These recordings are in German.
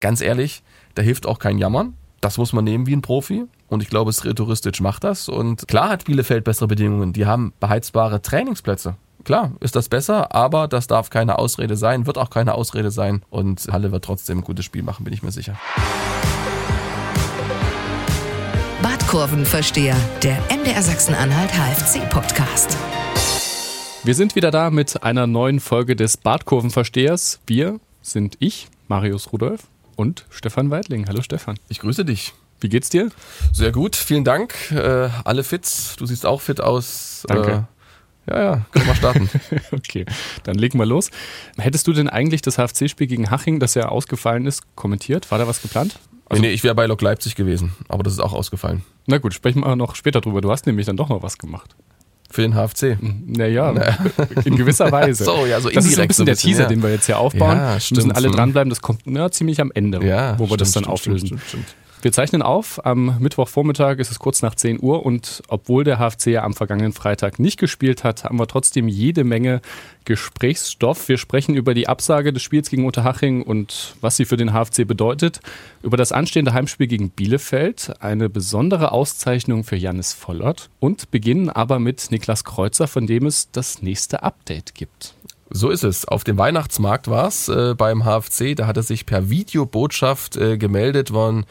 ganz ehrlich, da hilft auch kein Jammern. Das muss man nehmen wie ein Profi. Und ich glaube, Sretouristisch macht das. Und klar hat Bielefeld bessere Bedingungen. Die haben beheizbare Trainingsplätze. Klar, ist das besser, aber das darf keine Ausrede sein, wird auch keine Ausrede sein. Und Halle wird trotzdem ein gutes Spiel machen, bin ich mir sicher. Badkurvenversteher, der MDR Sachsen-Anhalt HFC-Podcast. Wir sind wieder da mit einer neuen Folge des Badkurvenverstehers. Wir sind ich, Marius Rudolf und Stefan Weidling. Hallo Stefan. Ich grüße dich. Wie geht's dir? Sehr gut, vielen Dank. Äh, alle fit. Du siehst auch fit aus. Danke. Äh, ja, ja, können wir starten. okay, dann legen wir los. Hättest du denn eigentlich das HFC-Spiel gegen Haching, das ja ausgefallen ist, kommentiert? War da was geplant? Also, nee, ich wäre bei Lok Leipzig gewesen, aber das ist auch ausgefallen. Na gut, sprechen wir noch später drüber. Du hast nämlich dann doch noch was gemacht. Für den HFC? Naja, in gewisser Weise. so, ja, so das ist so ein bisschen, der Teaser, ja. den wir jetzt hier aufbauen. Ja, stimmt. Müssen alle dranbleiben, das kommt na, ziemlich am Ende, ja, wo wir stimmt, das dann stimmt, auflösen. Stimmt, stimmt. Wir zeichnen auf, am Mittwochvormittag ist es kurz nach 10 Uhr und obwohl der HFC ja am vergangenen Freitag nicht gespielt hat, haben wir trotzdem jede Menge Gesprächsstoff. Wir sprechen über die Absage des Spiels gegen Unterhaching und was sie für den HFC bedeutet, über das anstehende Heimspiel gegen Bielefeld, eine besondere Auszeichnung für Jannis Vollert und beginnen aber mit Niklas Kreuzer, von dem es das nächste Update gibt. So ist es. Auf dem Weihnachtsmarkt war es äh, beim HFC. Da hat er sich per Videobotschaft äh, gemeldet, worden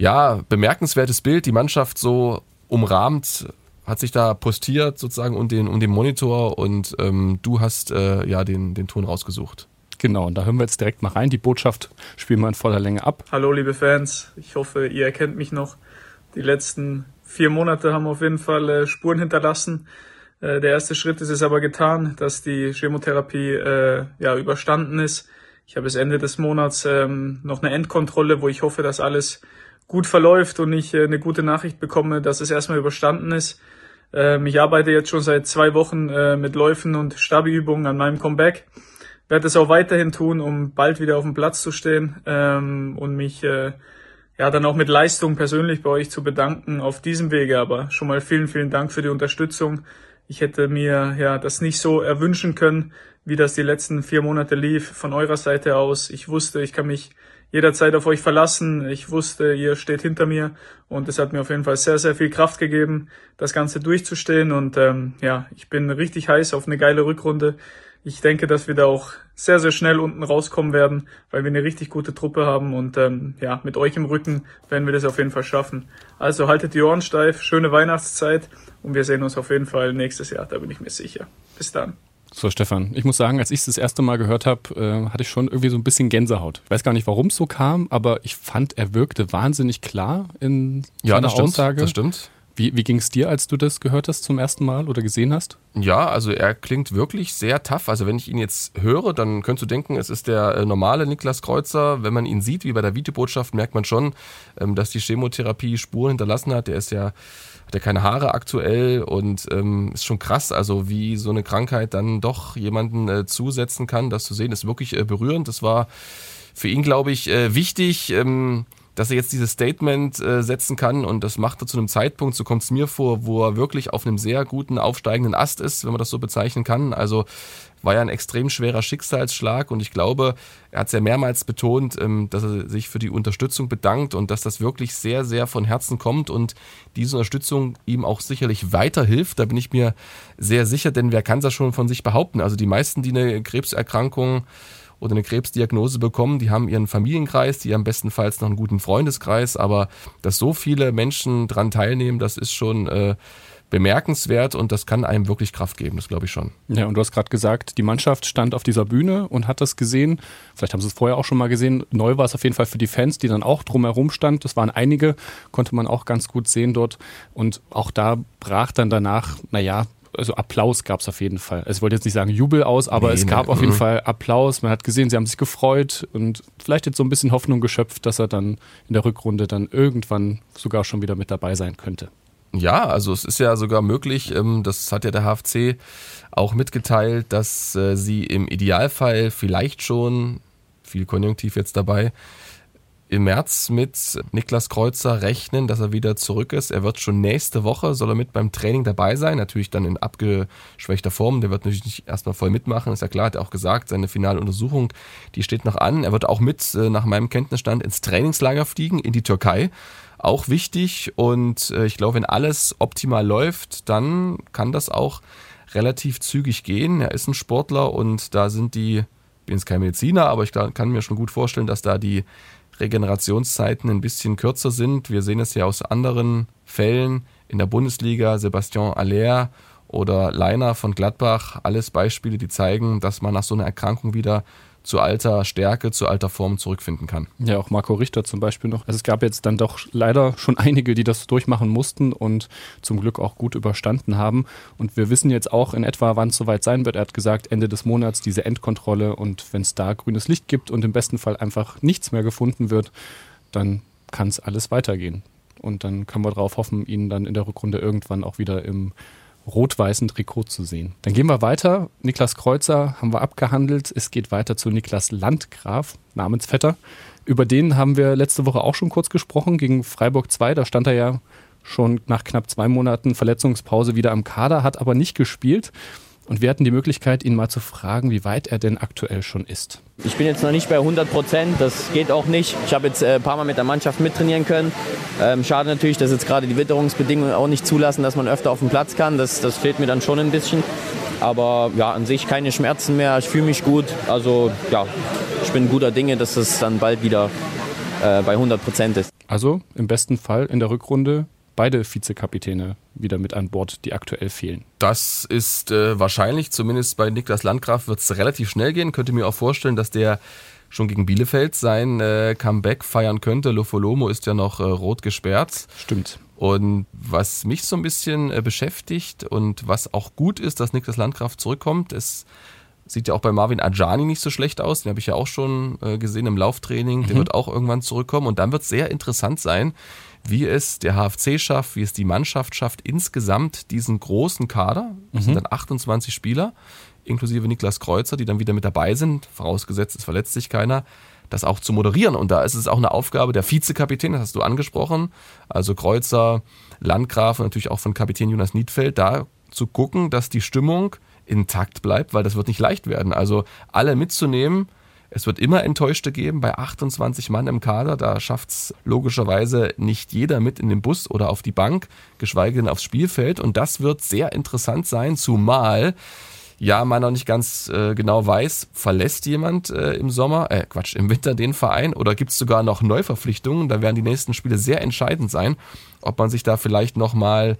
ja, bemerkenswertes Bild, die Mannschaft so umrahmt, hat sich da postiert sozusagen um den, um den Monitor und ähm, du hast äh, ja den, den Ton rausgesucht. Genau, und da hören wir jetzt direkt mal rein. Die Botschaft spielen wir in voller Länge ab. Hallo liebe Fans, ich hoffe, ihr erkennt mich noch. Die letzten vier Monate haben auf jeden Fall äh, Spuren hinterlassen. Äh, der erste Schritt ist es aber getan, dass die Chemotherapie äh, ja überstanden ist. Ich habe bis Ende des Monats ähm, noch eine Endkontrolle, wo ich hoffe, dass alles gut verläuft und ich äh, eine gute Nachricht bekomme, dass es erstmal überstanden ist. Ähm, ich arbeite jetzt schon seit zwei Wochen äh, mit Läufen und Stabiübungen an meinem Comeback. Werde es auch weiterhin tun, um bald wieder auf dem Platz zu stehen ähm, und mich äh, ja dann auch mit Leistung persönlich bei euch zu bedanken auf diesem Wege. Aber schon mal vielen, vielen Dank für die Unterstützung. Ich hätte mir ja das nicht so erwünschen können, wie das die letzten vier Monate lief von eurer Seite aus. Ich wusste, ich kann mich jederzeit auf euch verlassen. Ich wusste, ihr steht hinter mir und es hat mir auf jeden Fall sehr, sehr viel Kraft gegeben, das Ganze durchzustehen. Und ähm, ja, ich bin richtig heiß auf eine geile Rückrunde. Ich denke, dass wir da auch sehr, sehr schnell unten rauskommen werden, weil wir eine richtig gute Truppe haben und ähm, ja, mit euch im Rücken werden wir das auf jeden Fall schaffen. Also haltet die Ohren steif, schöne Weihnachtszeit und wir sehen uns auf jeden Fall nächstes Jahr, da bin ich mir sicher. Bis dann. So, Stefan, ich muss sagen, als ich es das erste Mal gehört habe, äh, hatte ich schon irgendwie so ein bisschen Gänsehaut. Ich weiß gar nicht, warum es so kam, aber ich fand, er wirkte wahnsinnig klar in ja, seiner das stimmt, Aussage. Das stimmt. Wie, wie ging es dir, als du das gehört hast zum ersten Mal oder gesehen hast? Ja, also er klingt wirklich sehr tough. Also wenn ich ihn jetzt höre, dann könntest du denken, es ist der äh, normale Niklas Kreuzer. Wenn man ihn sieht, wie bei der Videobotschaft, merkt man schon, ähm, dass die Chemotherapie Spuren hinterlassen hat. Der ist ja hat ja keine Haare aktuell und ähm, ist schon krass, also wie so eine Krankheit dann doch jemanden äh, zusetzen kann. Das zu sehen, ist wirklich äh, berührend. Das war für ihn, glaube ich, äh, wichtig. Ähm, dass er jetzt dieses Statement äh, setzen kann und das macht er zu einem Zeitpunkt, so kommt es mir vor, wo er wirklich auf einem sehr guten aufsteigenden Ast ist, wenn man das so bezeichnen kann. Also war ja ein extrem schwerer Schicksalsschlag und ich glaube, er hat es ja mehrmals betont, ähm, dass er sich für die Unterstützung bedankt und dass das wirklich sehr, sehr von Herzen kommt und diese Unterstützung ihm auch sicherlich weiterhilft. Da bin ich mir sehr sicher, denn wer kann das schon von sich behaupten? Also die meisten, die eine Krebserkrankung oder eine Krebsdiagnose bekommen, die haben ihren Familienkreis, die haben bestenfalls noch einen guten Freundeskreis, aber dass so viele Menschen dran teilnehmen, das ist schon äh, bemerkenswert und das kann einem wirklich Kraft geben, das glaube ich schon. Ja, und du hast gerade gesagt, die Mannschaft stand auf dieser Bühne und hat das gesehen. Vielleicht haben sie es vorher auch schon mal gesehen. Neu war es auf jeden Fall für die Fans, die dann auch drumherum stand. Das waren einige, konnte man auch ganz gut sehen dort. Und auch da brach dann danach, naja, also Applaus gab es auf jeden Fall. Also ich wollte jetzt nicht sagen Jubel aus, aber Nee, es nee, gab auf jeden mhm. Fall Applaus. Man hat gesehen, sie haben sich gefreut und vielleicht jetzt so ein bisschen Hoffnung geschöpft, dass er dann in der Rückrunde dann irgendwann sogar schon wieder mit dabei sein könnte. Ja, also es ist ja sogar möglich, ähm, das hat ja der HFC auch mitgeteilt, dass äh, sie im Idealfall vielleicht schon, viel Konjunktiv jetzt dabei, im März mit Niklas Kreuzer rechnen, dass er wieder zurück ist. Er wird schon nächste Woche, soll er mit beim Training dabei sein, natürlich dann in abgeschwächter Form. Der wird natürlich nicht erstmal voll mitmachen, ist ja klar, hat er auch gesagt, seine finale Untersuchung, die steht noch an. Er wird auch mit, äh, nach meinem Kenntnisstand, ins Trainingslager fliegen, in die Türkei. Auch wichtig und äh, ich glaube, wenn alles optimal läuft, dann kann das auch relativ zügig gehen. Er ist ein Sportler und da sind die, ich bin jetzt kein Mediziner, aber ich kann mir schon gut vorstellen, dass da die Regenerationszeiten ein bisschen kürzer sind. Wir sehen es ja aus anderen Fällen in der Bundesliga, Sebastian Aller oder Leiner von Gladbach, alles Beispiele, die zeigen, dass man nach so einer Erkrankung wieder zu alter Stärke, zu alter Form zurückfinden kann. Ja, auch Marco Richter zum Beispiel noch. Also es gab jetzt dann doch leider schon einige, die das durchmachen mussten und zum Glück auch gut überstanden haben. Und wir wissen jetzt auch in etwa, wann es soweit sein wird. Er hat gesagt, Ende des Monats diese Endkontrolle und wenn es da grünes Licht gibt und im besten Fall einfach nichts mehr gefunden wird, dann kann es alles weitergehen. Und dann können wir darauf hoffen, ihn dann in der Rückrunde irgendwann auch wieder im rot-weißen Trikot zu sehen. Dann gehen wir weiter. Niklas Kreuzer haben wir abgehandelt. Es geht weiter zu Niklas Landgraf, Namensvetter. Über den haben wir letzte Woche auch schon kurz gesprochen, gegen Freiburg 2. Da stand er ja schon nach knapp zwei Monaten Verletzungspause wieder am Kader, hat aber nicht gespielt. Und wir hatten die Möglichkeit, ihn mal zu fragen, wie weit er denn aktuell schon ist. Ich bin jetzt noch nicht bei 100 Prozent, das geht auch nicht. Ich habe jetzt äh, ein paar Mal mit der Mannschaft mittrainieren können. Ähm, schade natürlich, dass jetzt gerade die Witterungsbedingungen auch nicht zulassen, dass man öfter auf dem Platz kann. Das, das fehlt mir dann schon ein bisschen. Aber ja, an sich keine Schmerzen mehr. Ich fühle mich gut. Also ja, ich bin guter Dinge, dass es dann bald wieder äh, bei 100 Prozent ist. Also im besten Fall in der Rückrunde beide Vizekapitäne wieder mit an Bord, die aktuell fehlen. Das ist äh, wahrscheinlich, zumindest bei Niklas Landgraf wird es relativ schnell gehen. Könnte mir auch vorstellen, dass der schon gegen Bielefeld sein äh, Comeback feiern könnte. Lofolomo ist ja noch äh, rot gesperrt. Stimmt. Und was mich so ein bisschen äh, beschäftigt und was auch gut ist, dass Niklas Landgraf zurückkommt, es sieht ja auch bei Marvin Ajani nicht so schlecht aus. Den habe ich ja auch schon äh, gesehen im Lauftraining. Der mhm. wird auch irgendwann zurückkommen. Und dann wird es sehr interessant sein, wie es der HFC schafft, wie es die Mannschaft schafft, insgesamt diesen großen Kader, das mhm. sind dann 28 Spieler, inklusive Niklas Kreuzer, die dann wieder mit dabei sind, vorausgesetzt es verletzt sich keiner, das auch zu moderieren. Und da ist es auch eine Aufgabe der Vizekapitän, das hast du angesprochen, also Kreuzer, Landgraf und natürlich auch von Kapitän Jonas Niedfeld, da zu gucken, dass die Stimmung intakt bleibt, weil das wird nicht leicht werden. Also alle mitzunehmen, es wird immer Enttäuschte geben bei 28 Mann im Kader. Da schafft es logischerweise nicht jeder mit in den Bus oder auf die Bank, geschweige denn aufs Spielfeld. Und das wird sehr interessant sein, zumal ja man noch nicht ganz äh, genau weiß, verlässt jemand äh, im Sommer, äh, Quatsch, im Winter den Verein oder gibt es sogar noch Neuverpflichtungen? Da werden die nächsten Spiele sehr entscheidend sein, ob man sich da vielleicht nochmal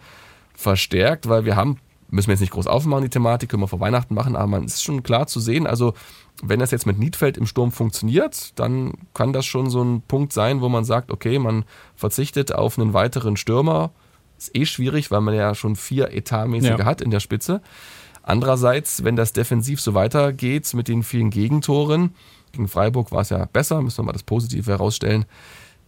verstärkt, weil wir haben müssen wir jetzt nicht groß aufmachen, die Thematik, können wir vor Weihnachten machen, aber man ist schon klar zu sehen, also wenn das jetzt mit Niedfeld im Sturm funktioniert, dann kann das schon so ein Punkt sein, wo man sagt, okay, man verzichtet auf einen weiteren Stürmer. Ist eh schwierig, weil man ja schon vier etatmäßige ja. hat in der Spitze. Andererseits, wenn das defensiv so weitergeht mit den vielen Gegentoren, gegen Freiburg war es ja besser, müssen wir mal das Positive herausstellen,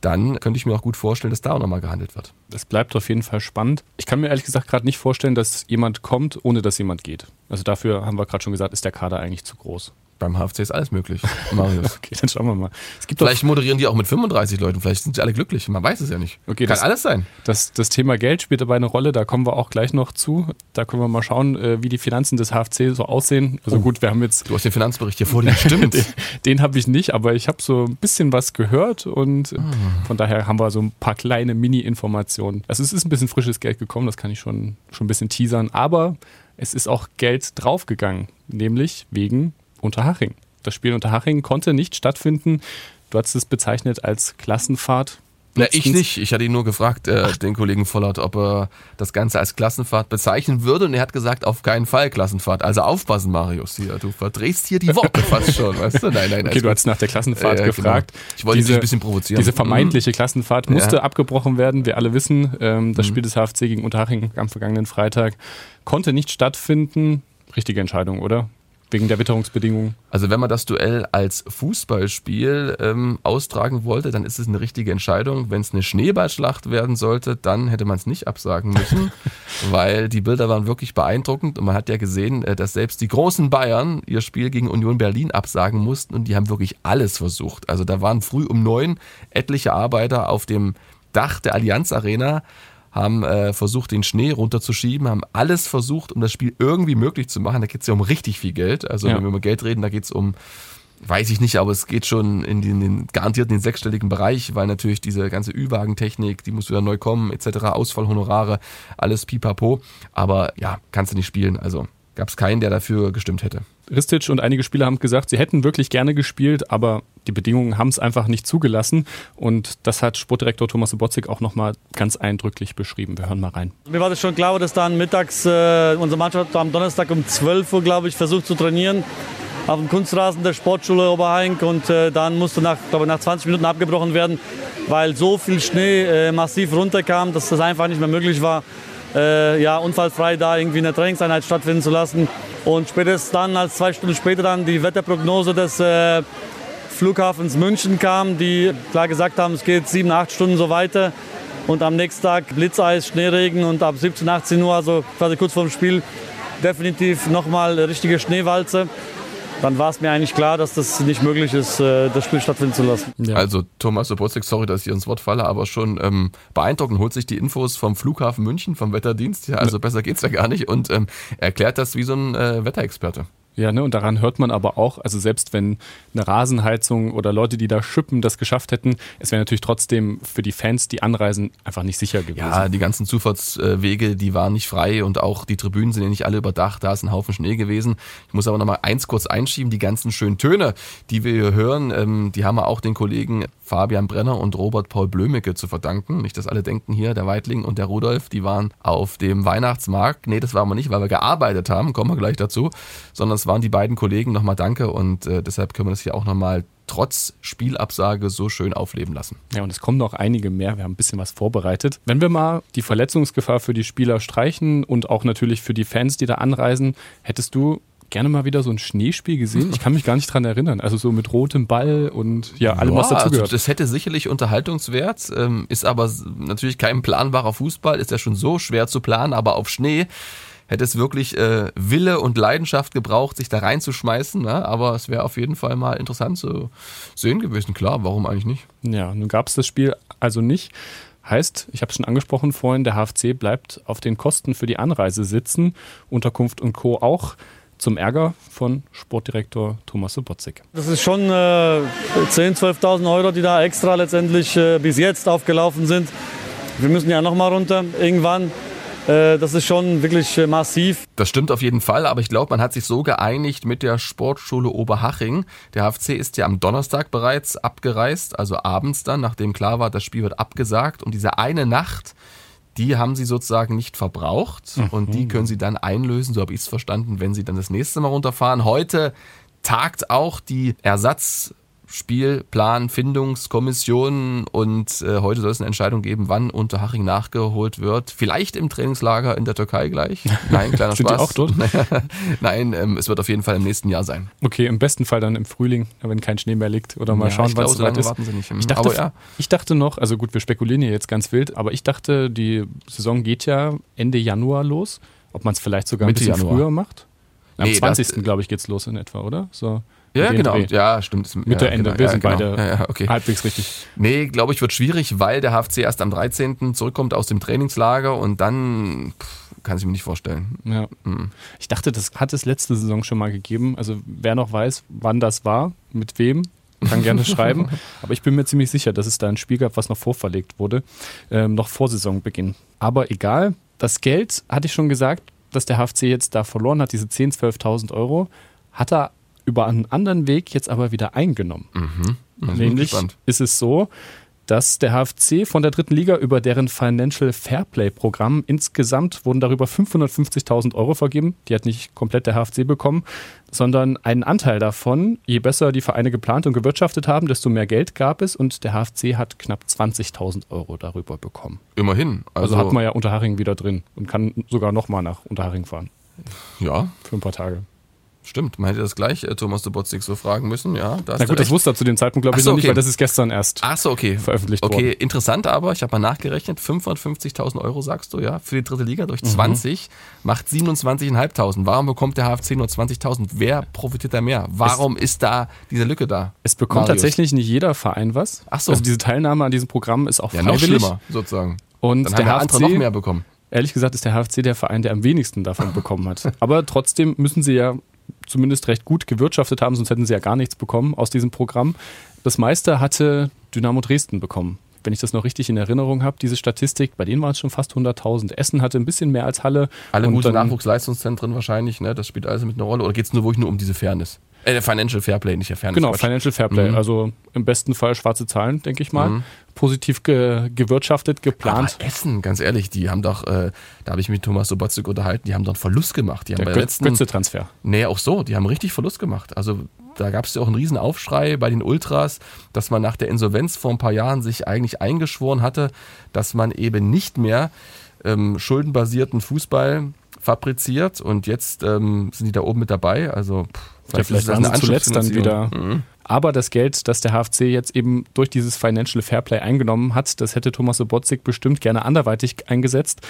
dann könnte ich mir auch gut vorstellen, dass da auch nochmal gehandelt wird. Es bleibt auf jeden Fall spannend. Ich kann mir ehrlich gesagt gerade nicht vorstellen, dass jemand kommt, ohne dass jemand geht. Also dafür haben wir gerade schon gesagt, ist der Kader eigentlich zu groß. Beim HFC ist alles möglich, Marius. okay, dann schauen wir mal. vielleicht moderieren die auch mit 35 Leuten, vielleicht sind sie alle glücklich, man weiß es ja nicht. Okay, Kann das, alles sein. Das, das Thema Geld spielt dabei eine Rolle, da kommen wir auch gleich noch zu. Da können wir mal schauen, äh, wie die Finanzen des HFC so aussehen. Also oh, gut, wir haben jetzt... Du hast den Finanzbericht hier vor dir, stimmt. den den habe ich nicht, aber ich habe so ein bisschen was gehört und ah. von daher haben wir so ein paar kleine Mini-Informationen. Also es ist ein bisschen frisches Geld gekommen, das kann ich schon, schon ein bisschen teasern, aber es ist auch Geld draufgegangen, nämlich wegen Unterhaching. Das Spiel unter Haching konnte nicht stattfinden. Du hast es bezeichnet als Klassenfahrt. Na, ich nicht. Ich hatte ihn nur gefragt, äh, den Kollegen Vollert, ob er das Ganze als Klassenfahrt bezeichnen würde. Und er hat gesagt, auf keinen Fall Klassenfahrt. Also aufpassen, Marius. Hier, du verdrehst hier die Worte fast schon, weißt du? Nein, nein, Okay, du hast nach der Klassenfahrt äh, gefragt. Genau. Ich wollte diese, dich ein bisschen provozieren. Diese vermeintliche mhm. Klassenfahrt musste ja. abgebrochen werden. Wir alle wissen, ähm, das mhm. Spiel des HFC gegen Unterhaching am vergangenen Freitag konnte nicht stattfinden. Richtige Entscheidung, oder? Wegen der Witterungsbedingungen. Also wenn man das Duell als Fußballspiel ähm, austragen wollte, dann ist es eine richtige Entscheidung. Wenn es eine Schneeballschlacht werden sollte, dann hätte man es nicht absagen müssen, weil die Bilder waren wirklich beeindruckend und man hat ja gesehen, äh, dass selbst die großen Bayern ihr Spiel gegen Union Berlin absagen mussten und die haben wirklich alles versucht. Also da waren früh um neun etliche Arbeiter auf dem Dach der Allianz Arena haben äh, versucht, den Schnee runterzuschieben, haben alles versucht, um das Spiel irgendwie möglich zu machen. Da geht es ja um richtig viel Geld. Also ja. wenn wir über Geld reden, da geht es um, weiß ich nicht, aber es geht schon in den, den garantiert in den sechsstelligen Bereich, weil natürlich diese ganze Ü-Wagen-Technik, die muss wieder neu kommen, etc., Ausfallhonorare, alles pipapo. Aber ja, kannst du nicht spielen. Also gab es keinen, der dafür gestimmt hätte. Ristic und einige Spieler haben gesagt, sie hätten wirklich gerne gespielt, aber die Bedingungen haben es einfach nicht zugelassen. Und das hat Sportdirektor Thomas Sobotzig auch nochmal ganz eindrücklich beschrieben. Wir hören mal rein. Mir war das schon klar, dass dann mittags äh, unsere Mannschaft am Donnerstag um 12 Uhr, glaube ich, versucht zu trainieren auf dem Kunstrasen der Sportschule Oberhaing und äh, dann musste nach, glaube nach 20 Minuten abgebrochen werden, weil so viel Schnee äh, massiv runterkam, dass das einfach nicht mehr möglich war, äh, ja, unfallfrei da irgendwie eine Trainingseinheit stattfinden zu lassen. Und spätestens dann, als zwei Stunden später dann die Wetterprognose des äh, Flughafens München kam, die klar gesagt haben, es geht sieben, acht Stunden so weiter. Und am nächsten Tag Blitzeis, Schneeregen und ab 17, 18 Uhr, also quasi kurz vor dem Spiel, definitiv nochmal richtige Schneewalze dann war es mir eigentlich klar, dass das nicht möglich ist, äh, das Spiel stattfinden zu lassen. Ja. Also Thomas Sobotzig, sorry, dass ich ins Wort falle, aber schon ähm, beeindruckend, holt sich die Infos vom Flughafen München, vom Wetterdienst, ja, also besser geht's ja gar nicht und ähm, erklärt das wie so ein äh, Wetterexperte. Ja, ne, und daran hört man aber auch, also selbst wenn eine Rasenheizung oder Leute, die da schippen, das geschafft hätten, es wäre natürlich trotzdem für die Fans die Anreisen einfach nicht sicher gewesen. Ja, die ganzen Zufahrtswege, die waren nicht frei und auch die Tribünen sind ja nicht alle überdacht, da ist ein Haufen Schnee gewesen. Ich muss aber nochmal eins kurz einschieben, die ganzen schönen Töne, die wir hier hören, ähm, die haben wir auch den Kollegen Fabian Brenner und Robert Paul Blömecke zu verdanken. Nicht, dass alle denken hier, der Weitling und der Rudolf, die waren auf dem Weihnachtsmarkt. Nee, das waren wir nicht, weil wir gearbeitet haben, kommen wir gleich dazu, sondern es waren die beiden Kollegen. Nochmal danke und äh, deshalb können wir das hier auch nochmal trotz Spielabsage so schön aufleben lassen. Ja, und es kommen noch einige mehr. Wir haben ein bisschen was vorbereitet. Wenn wir mal die Verletzungsgefahr für die Spieler streichen und auch natürlich für die Fans, die da anreisen, hättest du gerne mal wieder so ein Schneespiel gesehen. Ich kann mich gar nicht dran erinnern. Also so mit rotem Ball und ja, allem, ja, was dazugehört. Also das hätte sicherlich Unterhaltungswert, ähm, ist aber natürlich kein planbarer Fußball, ist ja schon so schwer zu planen, aber auf Schnee hätte es wirklich äh, Wille und Leidenschaft gebraucht, sich da reinzuschmeißen. Ne? Aber es wäre auf jeden Fall mal interessant zu sehen gewesen. Klar, warum eigentlich nicht? Ja, nun gab es das Spiel also nicht. Heißt, ich habe es schon angesprochen vorhin, der HFC bleibt auf den Kosten für die Anreise sitzen, Unterkunft und Co. auch zum Ärger von Sportdirektor Thomas Sobotzig. Das ist schon äh, 10.000, 12.000 Euro, die da extra letztendlich äh, bis jetzt aufgelaufen sind. Wir müssen ja noch mal runter irgendwann. Äh, das ist schon wirklich äh, massiv. Das stimmt auf jeden Fall, aber ich glaube, man hat sich so geeinigt mit der Sportschule Oberhaching. Der HFC ist ja am Donnerstag bereits abgereist, also abends dann, nachdem klar war, das Spiel wird abgesagt. Und diese eine Nacht die haben sie sozusagen nicht verbraucht mhm. und die können sie dann einlösen, so habe ich es verstanden, wenn sie dann das nächste Mal runterfahren. Heute tagt auch die Ersatz Spielplan, Findungskommission und äh, heute soll es eine Entscheidung geben, wann Unterhaching nachgeholt wird. Vielleicht im Trainingslager in der Türkei gleich. Nein, kleiner Sind Spaß. Die auch dort? Nein, ähm, es wird auf jeden Fall im nächsten Jahr sein. Okay, im besten Fall dann im Frühling, wenn kein Schnee mehr liegt oder mal ja, schauen, wann es so ist. Warten Sie nicht. Ich dachte, ja. ich dachte noch, also gut, wir spekulieren hier jetzt ganz wild, aber ich dachte, die Saison geht ja Ende Januar los. Ob man es vielleicht sogar Mitte ein bisschen Januar. früher macht? Am nee, 20. glaube ich, geht es los in etwa, oder? So. Ja, genau. Dreh. Ja, stimmt. Mitte, ja, Ende. Genau. Wir sind ja, genau. beide ja, okay. halbwegs richtig. Nee, glaube ich, wird schwierig, weil der HFC erst am 13. zurückkommt aus dem Trainingslager und dann pff, kann ich mir nicht vorstellen. Ja. Mhm. Ich dachte, das hat es letzte Saison schon mal gegeben. Also wer noch weiß, wann das war, mit wem, kann gerne schreiben. Aber ich bin mir ziemlich sicher, dass es da ein Spiel gab, was noch vorverlegt wurde, ähm, noch vor Saisonbeginn. Aber egal, das Geld, hatte ich schon gesagt, dass der HFC jetzt da verloren hat, diese 10.000, 12.000 Euro, hat er über einen anderen Weg jetzt aber wieder eingenommen. Mhm. Mhm. Nämlich ist es so, dass der HFC von der dritten Liga über deren Financial Fairplay Programm insgesamt wurden darüber 550.000 Euro vergeben. Die hat nicht komplett der HFC bekommen, sondern einen Anteil davon. Je besser die Vereine geplant und gewirtschaftet haben, desto mehr Geld gab es und der HFC hat knapp 20.000 Euro darüber bekommen. Immerhin. Also, also hat man ja Unterhaching wieder drin und kann sogar nochmal nach Unterhaching fahren. Ja. Für ein paar Tage. Stimmt, man hätte das gleich äh, Thomas Dobotzig so fragen müssen, ja. Da Na gut, das wusste er zu dem Zeitpunkt, glaube ich, so, noch okay. nicht, weil das ist gestern erst Ach so, okay. veröffentlicht okay, worden. Okay, interessant aber, ich habe mal nachgerechnet, 550.000 Euro sagst du, ja, für die dritte Liga durch 20 mhm. macht 27.500. Warum bekommt der HFC nur 20.000? Wer profitiert da mehr? Warum es, ist da diese Lücke da? Es bekommt Marius? tatsächlich nicht jeder Verein was. Ach so. Also diese Teilnahme an diesem Programm ist auch ja, freiwillig. noch schlimmer, sozusagen. Und Dann der haben HFC, noch mehr bekommen. Ehrlich gesagt ist der HFC der Verein, der am wenigsten davon bekommen hat. Aber trotzdem müssen sie ja zumindest recht gut gewirtschaftet haben, sonst hätten sie ja gar nichts bekommen aus diesem Programm. Das meiste hatte Dynamo Dresden bekommen. Wenn ich das noch richtig in Erinnerung habe, diese Statistik, bei denen waren es schon fast 100.000. Essen hatte ein bisschen mehr als Halle. Alle Und gute Nachwuchsleistungszentren wahrscheinlich, ne? Das spielt alles mit einer Rolle. Oder geht es nur wirklich nur um diese Fairness? Äh, Financial Fairplay, nicht der Fairness. Genau, Quatsch. Financial Fairplay. Mhm. Also im besten Fall schwarze Zahlen, denke ich mal. Mhm. Positiv ge gewirtschaftet, geplant. Aber Essen, ganz ehrlich, die haben doch, äh, da habe ich mich mit Thomas Sobotzig unterhalten, die haben doch einen Verlust gemacht. Die haben der der letzten, Götze-Transfer. Nee, auch so, die haben richtig Verlust gemacht. Also da gab es ja auch einen riesen Aufschrei bei den Ultras, dass man nach der Insolvenz vor ein paar Jahren sich eigentlich eingeschworen hatte, dass man eben nicht mehr ähm, schuldenbasierten Fußball fabriziert und jetzt ähm, sind die da oben mit dabei. Also pff, Ja, vielleicht ist das waren sie zuletzt dann wieder. Mhm. Aber das Geld, das der HFC jetzt eben durch dieses Financial Fairplay eingenommen hat, das hätte Thomas Sobotzig bestimmt gerne anderweitig eingesetzt.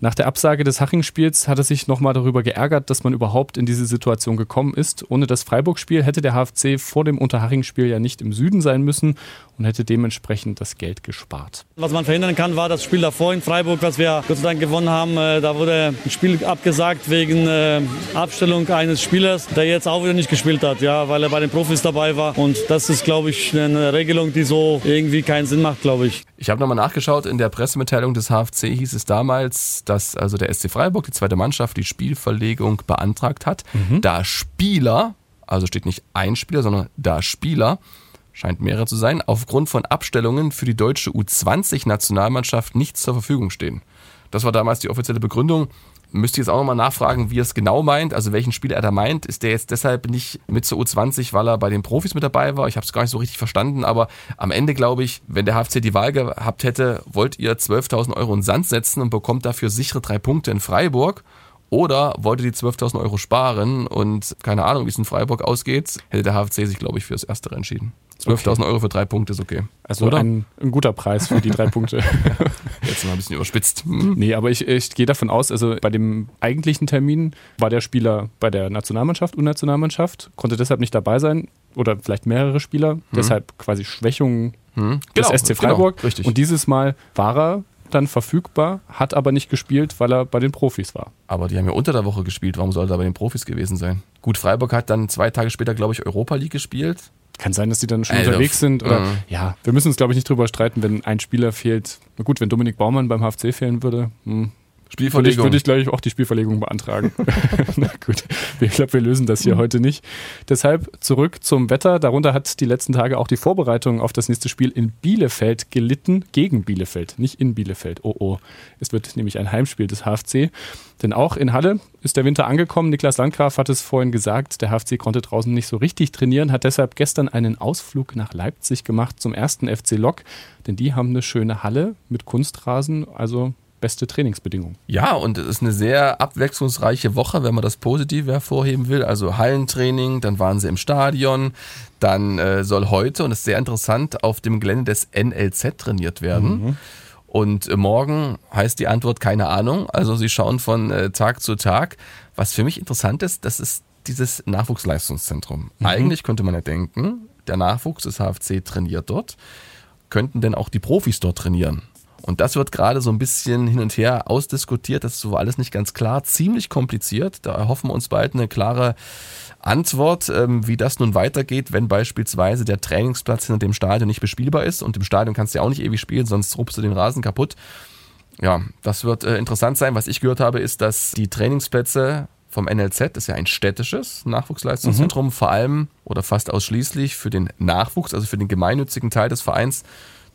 Nach der Absage des Haching-Spiels hat er sich nochmal darüber geärgert, dass man überhaupt in diese Situation gekommen ist. Ohne das Freiburg-Spiel hätte der HFC vor dem Unterhaching-Spiel ja nicht im Süden sein müssen und hätte dementsprechend das Geld gespart. Was man verhindern kann, war das Spiel davor in Freiburg, was wir Gott sei Dank gewonnen haben. Äh, Da wurde ein Spiel abgesagt wegen äh, Abstellung eines Spielers, der jetzt auch wieder nicht gespielt hat, ja, weil er bei den Profis dabei war. Und das ist, glaube ich, eine Regelung, die so irgendwie keinen Sinn macht, glaube ich. Ich habe nochmal nachgeschaut, in der Pressemitteilung des HFC hieß es damals, dass also der SC Freiburg, die zweite Mannschaft, die Spielverlegung beantragt hat, da Spieler, also steht nicht ein Spieler, sondern da Spieler, scheint mehrere zu sein, aufgrund von Abstellungen für die deutsche U20-Nationalmannschaft nicht zur Verfügung stehen. Das war damals die offizielle Begründung. Müsste jetzt auch nochmal nachfragen, wie er es genau meint, also welchen Spieler er da meint. Ist der jetzt deshalb nicht mit zur U20, weil er bei den Profis mit dabei war? Ich habe es gar nicht so richtig verstanden, aber am Ende glaube ich, wenn der HFC die Wahl gehabt hätte, wollt ihr 12.000 Euro in Sand setzen und bekommt dafür sichere drei Punkte in Freiburg? Oder wollt ihr die 12.000 Euro sparen und keine Ahnung, wie es in Freiburg ausgeht, hätte der HFC sich, glaube ich, fürs Erstere entschieden. 12.000 Euro für drei Punkte ist okay. Also Oder? ein, ein guter Preis für die drei Punkte. Jetzt mal ein bisschen überspitzt. Hm. Nee, aber ich, ich gehe davon aus, also bei dem eigentlichen Termin war der Spieler bei der Nationalmannschaft, U-Nationalmannschaft, konnte deshalb nicht dabei sein oder vielleicht mehrere Spieler, deshalb quasi Schwächung Hm. des Genau, SC Freiburg. Genau, richtig. Und dieses Mal war er dann verfügbar, hat aber nicht gespielt, weil er bei den Profis war. Aber die haben ja unter der Woche gespielt. Warum sollte er bei den Profis gewesen sein? Gut, Freiburg hat dann zwei Tage später, glaube ich, Europa League gespielt. Kann sein, dass die dann schon Also, unterwegs sind. Oder äh. ja, wir müssen uns, glaube ich, nicht drüber streiten, wenn ein Spieler fehlt. Na gut, wenn Dominik Baumann beim HFC fehlen würde, hm, würde ich, Spielverlegung. würde ich gleich auch die Spielverlegung beantragen. Na gut, ich glaube, wir lösen das hier heute nicht. Deshalb zurück zum Wetter. Darunter hat die letzten Tage auch die Vorbereitung auf das nächste Spiel in Bielefeld gelitten. Gegen Bielefeld, nicht in Bielefeld. Oh oh. Es wird nämlich ein Heimspiel des HFC. Denn auch in Halle ist der Winter angekommen. Niklas Landgraf hat es vorhin gesagt. Der HFC konnte draußen nicht so richtig trainieren, hat deshalb gestern einen Ausflug nach Leipzig gemacht zum ersten FC Lok. Denn die haben eine schöne Halle mit Kunstrasen, also beste Trainingsbedingungen. Ja, und es ist eine sehr abwechslungsreiche Woche, wenn man das Positive hervorheben will. Also Hallentraining, dann waren sie im Stadion, dann äh, soll heute, und das ist sehr interessant, auf dem Gelände des NLZ trainiert werden. Und äh, morgen heißt die Antwort keine Ahnung. Also sie schauen von äh, Tag zu Tag. Was für mich interessant ist, das ist dieses Nachwuchsleistungszentrum. Eigentlich könnte man ja denken, der Nachwuchs des HFC trainiert dort. Könnten denn auch die Profis dort trainieren? Und das wird gerade so ein bisschen hin und her ausdiskutiert. Das ist so alles nicht ganz klar. Ziemlich kompliziert. Da erhoffen wir uns bald eine klare Antwort, ähm, wie das nun weitergeht, wenn beispielsweise der Trainingsplatz hinter dem Stadion nicht bespielbar ist. Und im Stadion kannst du ja auch nicht ewig spielen, sonst rupst du den Rasen kaputt. Ja, das wird äh, interessant sein. Was ich gehört habe, ist, dass die Trainingsplätze vom NLZ, das ist ja ein städtisches Nachwuchsleistungszentrum, vor allem oder fast ausschließlich für den Nachwuchs, also für den gemeinnützigen Teil des Vereins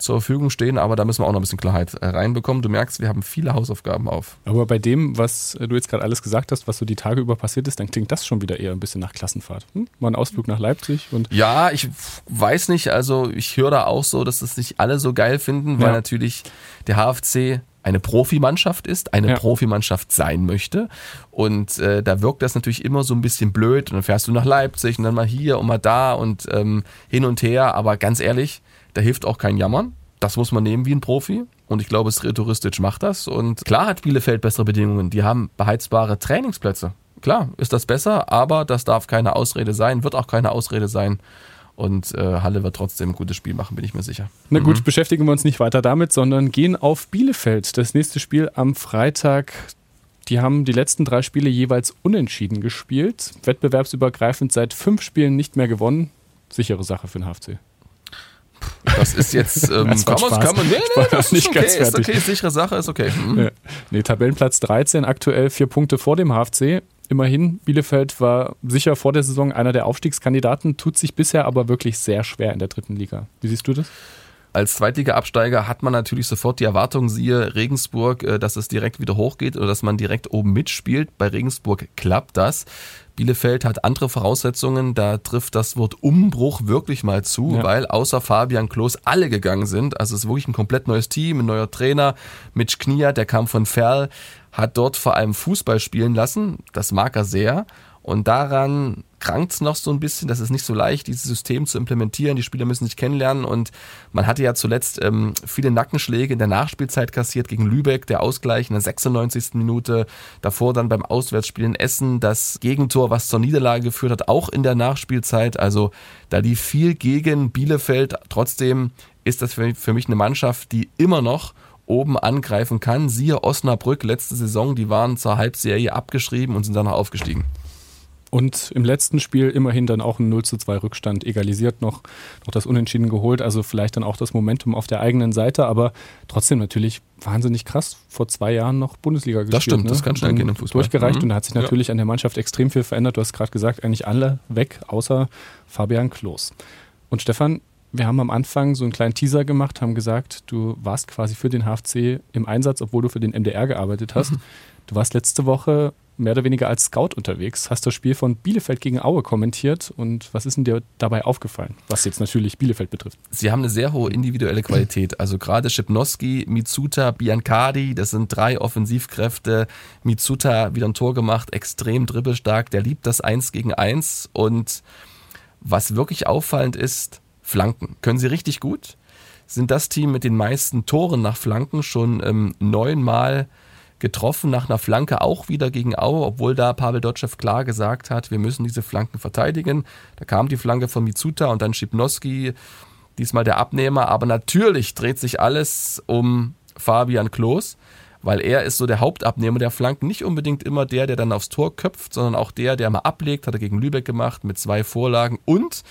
zur Verfügung stehen. Aber da müssen wir auch noch ein bisschen Klarheit äh, reinbekommen. Du merkst, wir haben viele Hausaufgaben auf. Aber bei dem, was äh, du jetzt gerade alles gesagt hast, was so die Tage über passiert ist, dann klingt das schon wieder eher ein bisschen nach Klassenfahrt. Hm? Mal ein Ausflug nach Leipzig und Ja, ich weiß nicht, also ich höre da auch so, dass das nicht alle so geil finden, weil Ja. natürlich der HFC eine Profimannschaft ist, eine Ja. Profimannschaft sein möchte. Und äh, da wirkt das natürlich immer so ein bisschen blöd. Und dann fährst du nach Leipzig und dann mal hier und mal da und ähm, hin und her. Aber ganz ehrlich, da hilft auch kein Jammern. Das muss man nehmen wie ein Profi. Und ich glaube, Sretouristisch macht das. Und klar hat Bielefeld bessere Bedingungen. Die haben beheizbare Trainingsplätze. Klar ist das besser, aber das darf keine Ausrede sein, wird auch keine Ausrede sein. Und äh, Halle wird trotzdem ein gutes Spiel machen, bin ich mir sicher. Na gut, beschäftigen wir uns nicht weiter damit, sondern gehen auf Bielefeld. Das nächste Spiel am Freitag. Die haben die letzten drei Spiele jeweils unentschieden gespielt. Wettbewerbsübergreifend seit fünf Spielen nicht mehr gewonnen. Sichere Sache für den HFC. Das ist jetzt, ähm, Das kann, man, kann man, nee, nee, das nicht ist okay, ganz ist fertig. okay, sichere Sache, ist okay. Mhm. Ja. Nee, Tabellenplatz 13, aktuell vier Punkte vor dem HFC. Immerhin, Bielefeld war sicher vor der Saison einer der Aufstiegskandidaten, tut sich bisher aber wirklich sehr schwer in der dritten Liga. Wie siehst du das? Als Zweitliga-Absteiger hat man natürlich sofort die Erwartung, siehe Regensburg, äh, dass es direkt wieder hochgeht oder dass man direkt oben mitspielt. Bei Regensburg klappt das. Bielefeld hat andere Voraussetzungen, da trifft das Wort Umbruch wirklich mal zu, Ja. weil außer Fabian Klos alle gegangen sind. Also es ist wirklich ein komplett neues Team, ein neuer Trainer. Mitch Kniat, der kam von Ferl, hat dort vor allem Fußball spielen lassen. Das mag er sehr. Und daran krankt es noch so ein bisschen. Das ist nicht so leicht, dieses System zu implementieren. Die Spieler müssen sich kennenlernen. Und man hatte ja zuletzt ähm, viele Nackenschläge in der Nachspielzeit kassiert gegen Lübeck, der Ausgleich in der 96. Minute. Davor dann beim Auswärtsspiel in Essen das Gegentor, was zur Niederlage geführt hat, auch in der Nachspielzeit. Also da lief viel gegen Bielefeld. Trotzdem ist das für für mich eine Mannschaft, die immer noch oben angreifen kann. Siehe Osnabrück letzte Saison, die waren zur Halbserie abgeschrieben und sind danach aufgestiegen. Und im letzten Spiel immerhin dann auch ein 0 zu 2 Rückstand egalisiert noch, noch das Unentschieden geholt. Also vielleicht dann auch das Momentum auf der eigenen Seite, aber trotzdem natürlich wahnsinnig krass. Vor zwei Jahren noch Bundesliga gespielt. stimmt, ne? das kann schnell gehen im Fußball. Durchgereicht Mhm. und da hat sich Ja. natürlich an der Mannschaft extrem viel verändert. Du hast gerade gesagt, eigentlich alle weg, außer Fabian Klos. Und Stefan, wir haben am Anfang so einen kleinen Teaser gemacht, haben gesagt, du warst quasi für den HFC im Einsatz, obwohl du für den MDR gearbeitet hast. Du warst letzte Woche mehr oder weniger als Scout unterwegs, hast das Spiel von Bielefeld gegen Aue kommentiert und was ist denn dir dabei aufgefallen, was jetzt natürlich Bielefeld betrifft? Sie haben eine sehr hohe individuelle Qualität. Also gerade Schipnowski, Mitsuta, Biancardi, das sind drei Offensivkräfte. Mitsuta wieder ein Tor gemacht, extrem dribbelstark, der liebt das Eins gegen Eins. Und was wirklich auffallend ist, Flanken. Können sie richtig gut. Sind das Team mit den meisten Toren nach Flanken schon ähm, neunmal getroffen nach einer Flanke auch wieder gegen Aue, obwohl da Pavel Dotschew klar gesagt hat, wir müssen diese Flanken verteidigen. Da kam die Flanke von Mitsuta und dann Schipnowski, diesmal der Abnehmer. Aber natürlich dreht sich alles um Fabian Klos, weil er ist so der Hauptabnehmer der Flanken. Nicht unbedingt immer der, der dann aufs Tor köpft, sondern auch der, der mal ablegt, hat er gegen Lübeck gemacht mit zwei Vorlagen und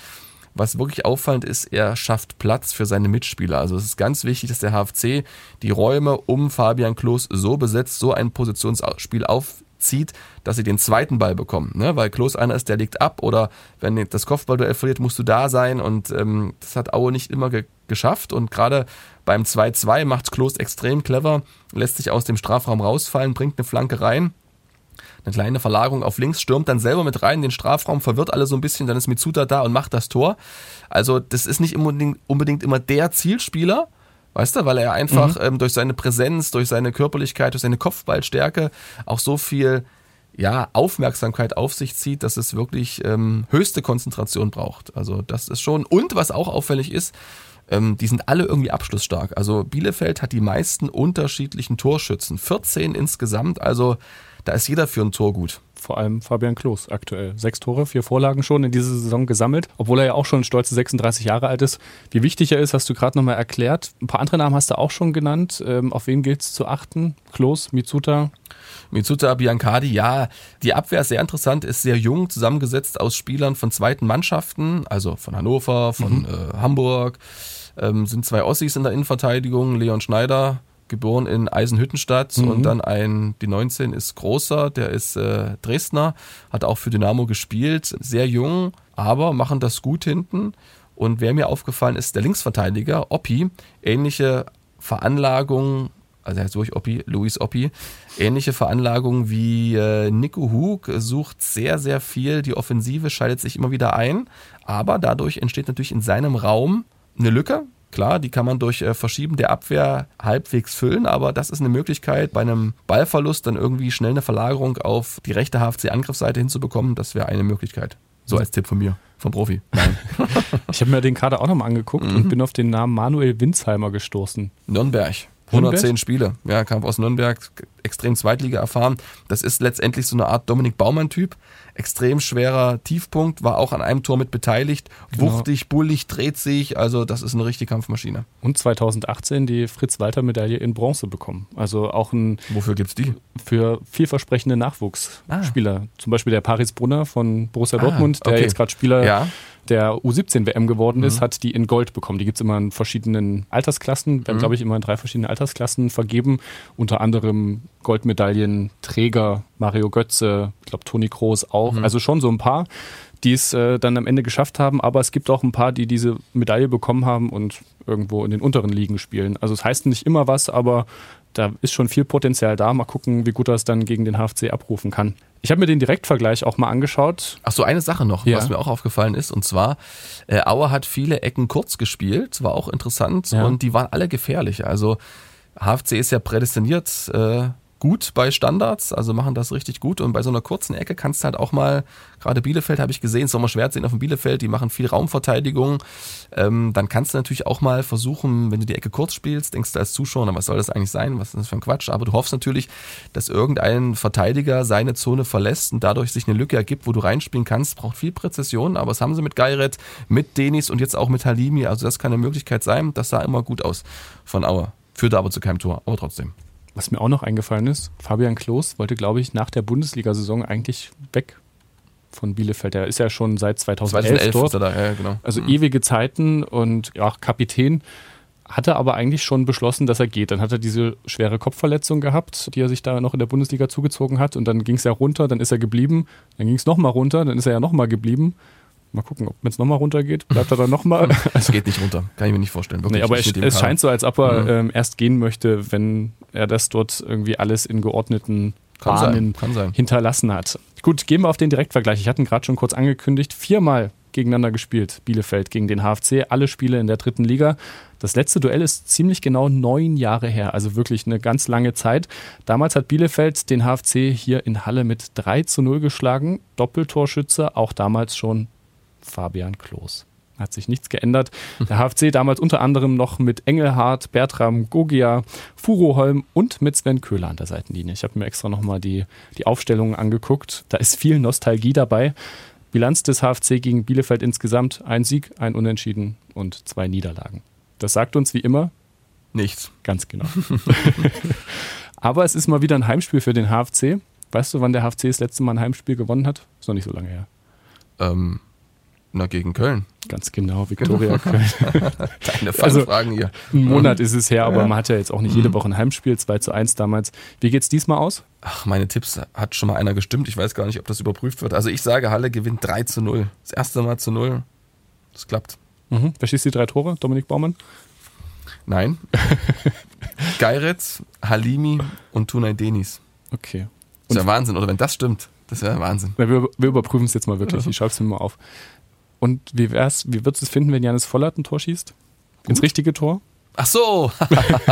was wirklich auffallend ist, er schafft Platz für seine Mitspieler. Also es ist ganz wichtig, dass der HFC die Räume um Fabian Klos so besetzt, so ein Positionsspiel aufzieht, dass sie den zweiten Ball bekommen. Ne? Weil Klos einer ist, der legt ab oder wenn das Kopfballduell verliert, musst du da sein und ähm, das hat Aue nicht immer ge geschafft und gerade beim 2-2 macht Klos extrem clever, lässt sich aus dem Strafraum rausfallen, bringt eine Flanke rein eine kleine Verlagerung auf links, stürmt dann selber mit rein in den Strafraum, verwirrt alle so ein bisschen, dann ist Mitsuta da und macht das Tor. Also das ist nicht unbedingt, unbedingt immer der Zielspieler, weißt du, weil er einfach ähm, durch seine Präsenz, durch seine Körperlichkeit, durch seine Kopfballstärke auch so viel ja, Aufmerksamkeit auf sich zieht, dass es wirklich ähm, höchste Konzentration braucht. Also das ist schon, und was auch auffällig ist, ähm, die sind alle irgendwie abschlussstark. Also Bielefeld hat die meisten unterschiedlichen Torschützen, 14 insgesamt, also da ist jeder für ein Tor gut. Vor allem Fabian Klos aktuell. Sechs Tore, vier Vorlagen schon in dieser Saison gesammelt, obwohl er ja auch schon stolze 36 Jahre alt ist. Wie wichtig er ist, hast du gerade nochmal erklärt. Ein paar andere Namen hast du auch schon genannt. Ähm, auf wen gilt es zu achten? Klos, Mitsuta? Mitsuta Biancardi, ja, die Abwehr ist sehr interessant, ist sehr jung, zusammengesetzt aus Spielern von zweiten Mannschaften, also von Hannover, von äh, Hamburg, ähm, sind zwei Ossis in der Innenverteidigung, Leon Schneider, geboren in Eisenhüttenstadt. Mhm. und dann ein, die 19 ist großer, der ist äh, Dresdner, hat auch für Dynamo gespielt, sehr jung, aber machen das gut hinten. Und wer mir aufgefallen ist, der Linksverteidiger, Oppi, ähnliche Veranlagung, also er heißt wirklich Oppi, Luis Oppi, ähnliche Veranlagung wie äh, Nico Hug, sucht sehr, sehr viel, die Offensive schaltet sich immer wieder ein, aber dadurch entsteht natürlich in seinem Raum eine Lücke, Klar, die kann man durch äh, Verschieben der Abwehr halbwegs füllen, aber das ist eine Möglichkeit, bei einem Ballverlust dann irgendwie schnell eine Verlagerung auf die rechte HFC-Angriffsseite hinzubekommen. Das wäre eine Möglichkeit. So als Tipp von mir, vom Profi. Nein. Ich habe mir den Kader auch nochmal angeguckt Mhm. und bin auf den Namen Manuel Winsheimer gestoßen. Nürnberg. 110 Spiele. Ja, kam aus Nürnberg, extrem Zweitliga erfahren. Das ist letztendlich so eine Art Dominik Baumann-Typ. Extrem schwerer Tiefpunkt, war auch an einem Tor mit beteiligt. Genau. Wuchtig, bullig, dreht sich. Also, das ist eine richtige Kampfmaschine. Und 2018 die Fritz-Walter-Medaille in Bronze bekommen. Also auch ein Wofür gibt's die? für vielversprechende Nachwuchsspieler. Zum Beispiel der Paris Brunner von Borussia Ah, Dortmund, der okay. jetzt gerade Spieler Ja. Der U17-WM geworden ist, hat die in Gold bekommen. Die gibt es immer in verschiedenen Altersklassen, werden, glaube ich, immer in drei verschiedenen Altersklassen vergeben. Unter anderem Goldmedaillenträger Mario Götze, ich glaube Toni Kroos auch. Also schon so ein paar, die es äh, dann am Ende geschafft haben. Aber es gibt auch ein paar, die diese Medaille bekommen haben und irgendwo in den unteren Ligen spielen. Also es heißt nicht immer was, aber da ist schon viel Potenzial da. Mal gucken, wie gut er es dann gegen den HFC abrufen kann. Ich habe mir den Direktvergleich auch mal angeschaut. Ach so, eine Sache noch, Ja. was mir auch aufgefallen ist, und zwar, äh, Auer hat viele Ecken kurz gespielt, war auch interessant Ja. und die waren alle gefährlich. Also HFC ist ja prädestiniert äh, gut bei Standards, also machen das richtig gut. Und bei so einer kurzen Ecke kannst du halt auch mal, gerade Bielefeld habe ich gesehen, ist auch mal schwer zu sehen auf dem Bielefeld, die machen viel Raumverteidigung, ähm, dann kannst du natürlich auch mal versuchen, wenn du die Ecke kurz spielst, denkst du als Zuschauer, na, was soll das eigentlich sein, was ist das für ein Quatsch, aber du hoffst natürlich, dass irgendein Verteidiger seine Zone verlässt und dadurch sich eine Lücke ergibt, wo du reinspielen kannst, braucht viel Präzision, aber das haben sie mit Geiret, mit Denis und jetzt auch mit Halimi, also das kann eine Möglichkeit sein, das sah immer gut aus von Auer, führte aber zu keinem Tor, aber trotzdem. Was mir auch noch eingefallen ist, Fabian Klos wollte, glaube ich, nach der Bundesliga-Saison eigentlich weg von Bielefeld. Er ist ja schon seit 2011, 2011 dort. da, ja, genau. Also ewige Zeiten und ja, auch Kapitän. Hatte aber eigentlich schon beschlossen, dass er geht. Dann hat er diese schwere Kopfverletzung gehabt, die er sich da noch in der Bundesliga zugezogen hat. Und dann ging es ja runter, dann ist er geblieben. Dann ging es nochmal runter, dann ist er ja nochmal geblieben. Mal gucken, ob wenn es nochmal runtergeht, bleibt er dann nochmal. Es geht nicht runter, kann ich mir nicht vorstellen. Wirklich, Nee, aber nicht es, es scheint so, als ob er Mhm. ähm, erst gehen möchte, wenn er das dort irgendwie alles in geordneten Kann Bahnen sein. hinterlassen hat. Gut, gehen wir auf den Direktvergleich. Ich hatte ihn gerade schon kurz angekündigt. Viermal gegeneinander gespielt, Bielefeld gegen den HFC, alle Spiele in der dritten Liga. Das letzte Duell ist ziemlich genau neun Jahre her, also wirklich eine ganz lange Zeit. Damals hat Bielefeld den HFC hier in Halle mit 3 zu 0 geschlagen. Doppeltorschütze, auch damals schon Fabian Klos. Hat sich nichts geändert. Der HFC damals unter anderem noch mit Engelhardt, Bertram, Gogia, Furoholm und mit Sven Köhler an der Seitenlinie. Ich habe mir extra nochmal die, die Aufstellungen angeguckt. Da ist viel Nostalgie dabei. Bilanz des HFC gegen Bielefeld insgesamt ein Sieg, ein Unentschieden und zwei Niederlagen. Das sagt uns wie immer Nichts. ganz genau. Aber es ist mal wieder ein Heimspiel für den HFC. Weißt du, wann der HFC das letzte Mal ein Heimspiel gewonnen hat? Ist noch nicht so lange her. Ähm, na, gegen Köln. Ganz genau, Viktoria Köln. Deine Also- Fangfragen hier. Ein Monat ist es her, aber Ja. man hat ja jetzt auch nicht jede Woche ein Heimspiel, 2 zu 1 damals. Wie geht's diesmal aus? Ach, meine Tipps hat schon mal einer gestimmt. Ich weiß gar nicht, ob das überprüft wird. Also ich sage, Halle gewinnt 3 zu 0. Das erste Mal zu 0. Das klappt. Mhm. Wer schießt die drei Tore? Dominik Baumann? Nein. Geiretz, Halimi und Tunay Denis. Okay. Das ist ja Wahnsinn, oder wenn das stimmt, das wäre Wahnsinn. Na, Wir, wir überprüfen es jetzt mal wirklich. Ich schreibe es mir mal auf. Und wie wär's, wie würdest du es finden, wenn Janis Vollert ein Tor schießt? Ins richtige Tor? Ach so,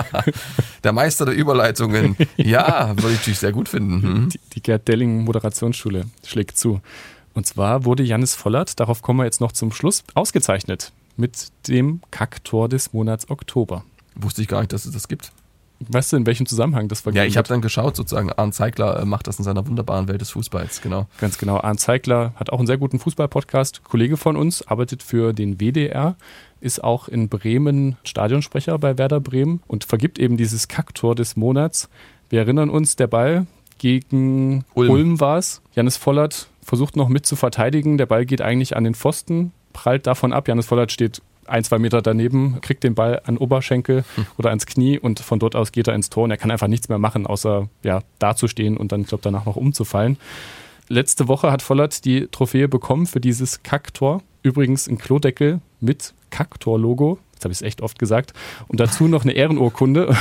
der Meister der Überleitungen. Ja, würde ich natürlich sehr gut finden. Hm. Die, die Gerd Delling Moderationsschule schlägt zu. Und zwar wurde Janis Vollert, darauf kommen wir jetzt noch zum Schluss, ausgezeichnet mit dem Kacktor des Monats Oktober. Wusste ich gar nicht, dass es das gibt. Weißt du, in welchem Zusammenhang das Ja, vergeben ich habe dann geschaut, sozusagen. Arndt Zeigler äh, macht das in seiner wunderbaren Welt des Fußballs, genau. Ganz genau. Arndt Zeigler hat auch einen sehr guten Fußball-Podcast. Kollege von uns, arbeitet für den WDR, ist auch in Bremen Stadionsprecher bei Werder Bremen und vergibt eben dieses Kacktor des Monats. Wir erinnern uns, der Ball gegen Ulm. Ulm, war es. Janis Vollert versucht noch mit zu verteidigen. Der Ball geht eigentlich an den Pfosten, prallt davon ab. Janis Vollert steht ein, zwei Meter daneben, kriegt den Ball an Oberschenkel oder ans Knie und von dort aus geht er ins Tor und er kann einfach nichts mehr machen, außer ja, dazustehen und dann, ich glaube, danach noch umzufallen. Letzte Woche hat Vollert die Trophäe bekommen für dieses Kacktor. Übrigens ein Klodeckel mit Kacktor-Logo. Jetzt habe ich es echt oft gesagt. Und dazu noch eine Ehrenurkunde.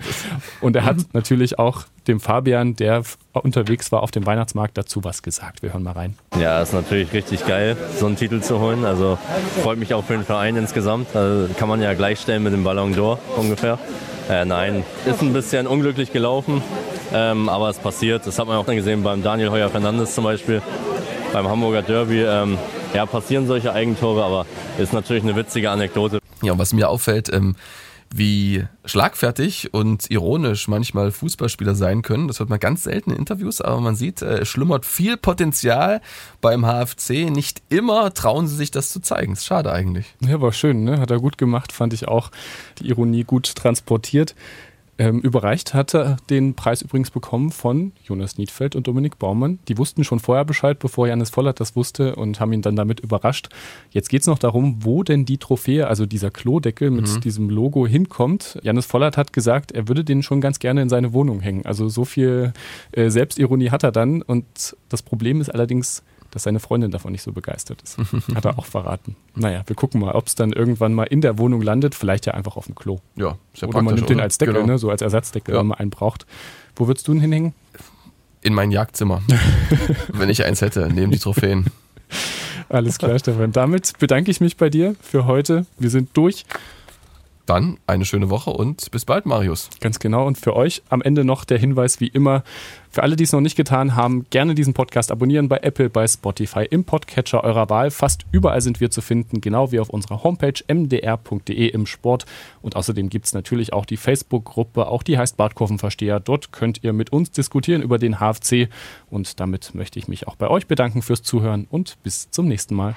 Und er hat natürlich auch dem Fabian, der unterwegs war auf dem Weihnachtsmarkt, dazu was gesagt. Wir hören mal rein. Ja, ist natürlich richtig geil, so einen Titel zu holen. Also freut mich auch für den Verein insgesamt. Also, kann man ja gleichstellen mit dem Ballon d'Or ungefähr. Äh, nein, ist ein bisschen unglücklich gelaufen, ähm, aber es passiert. Das hat man auch dann gesehen beim Daniel Heuer Fernandes zum Beispiel, beim Hamburger Derby. Ähm, ja, passieren solche Eigentore, aber ist natürlich eine witzige Anekdote. Ja, und was mir auffällt, ähm, wie schlagfertig und ironisch manchmal Fußballspieler sein können. Das hört man ganz selten in Interviews, aber man sieht, äh, es schlummert viel Potenzial beim HFC. Nicht immer trauen sie sich das zu zeigen. Ist schade eigentlich. Ja, war schön, ne? Hat er gut gemacht, fand ich auch. Die Ironie gut transportiert. Ähm, überreicht hatte den Preis übrigens bekommen von Jonas Niedfeld und Dominik Baumann. Die wussten schon vorher Bescheid, bevor Janis Vollert das wusste und haben ihn dann damit überrascht. Jetzt geht es noch darum, wo denn die Trophäe, also dieser Klodeckel mit mhm. diesem Logo hinkommt. Janis Vollert hat gesagt, er würde den schon ganz gerne in seine Wohnung hängen. Also so viel äh, Selbstironie hat er dann. Und das Problem ist allerdings, dass seine Freundin davon nicht so begeistert ist. Hat er auch verraten. Naja, wir gucken mal, ob es dann irgendwann mal in der Wohnung landet, vielleicht ja einfach auf dem Klo. Ja, ist ja Oder man nimmt den als Deckel, genau. ne, so als Ersatzdeckel, ja. wenn man einen braucht. Wo würdest du ihn hinhängen? In mein Jagdzimmer. wenn ich eins hätte, neben die Trophäen. Alles klar, Stefan. Damit bedanke ich mich bei dir für heute. Wir sind durch. Dann eine schöne Woche und bis bald, Marius. Ganz genau. Und für euch am Ende noch der Hinweis, wie immer, für alle, die es noch nicht getan haben, gerne diesen Podcast abonnieren bei Apple, bei Spotify, im Podcatcher eurer Wahl. Fast überall sind wir zu finden, genau wie auf unserer Homepage mdr.de im Sport. Und außerdem gibt es natürlich auch die Facebook-Gruppe, auch die heißt Bartkurvenversteher. Dort könnt ihr mit uns diskutieren über den HFC. Und damit möchte ich mich auch bei euch bedanken fürs Zuhören und bis zum nächsten Mal.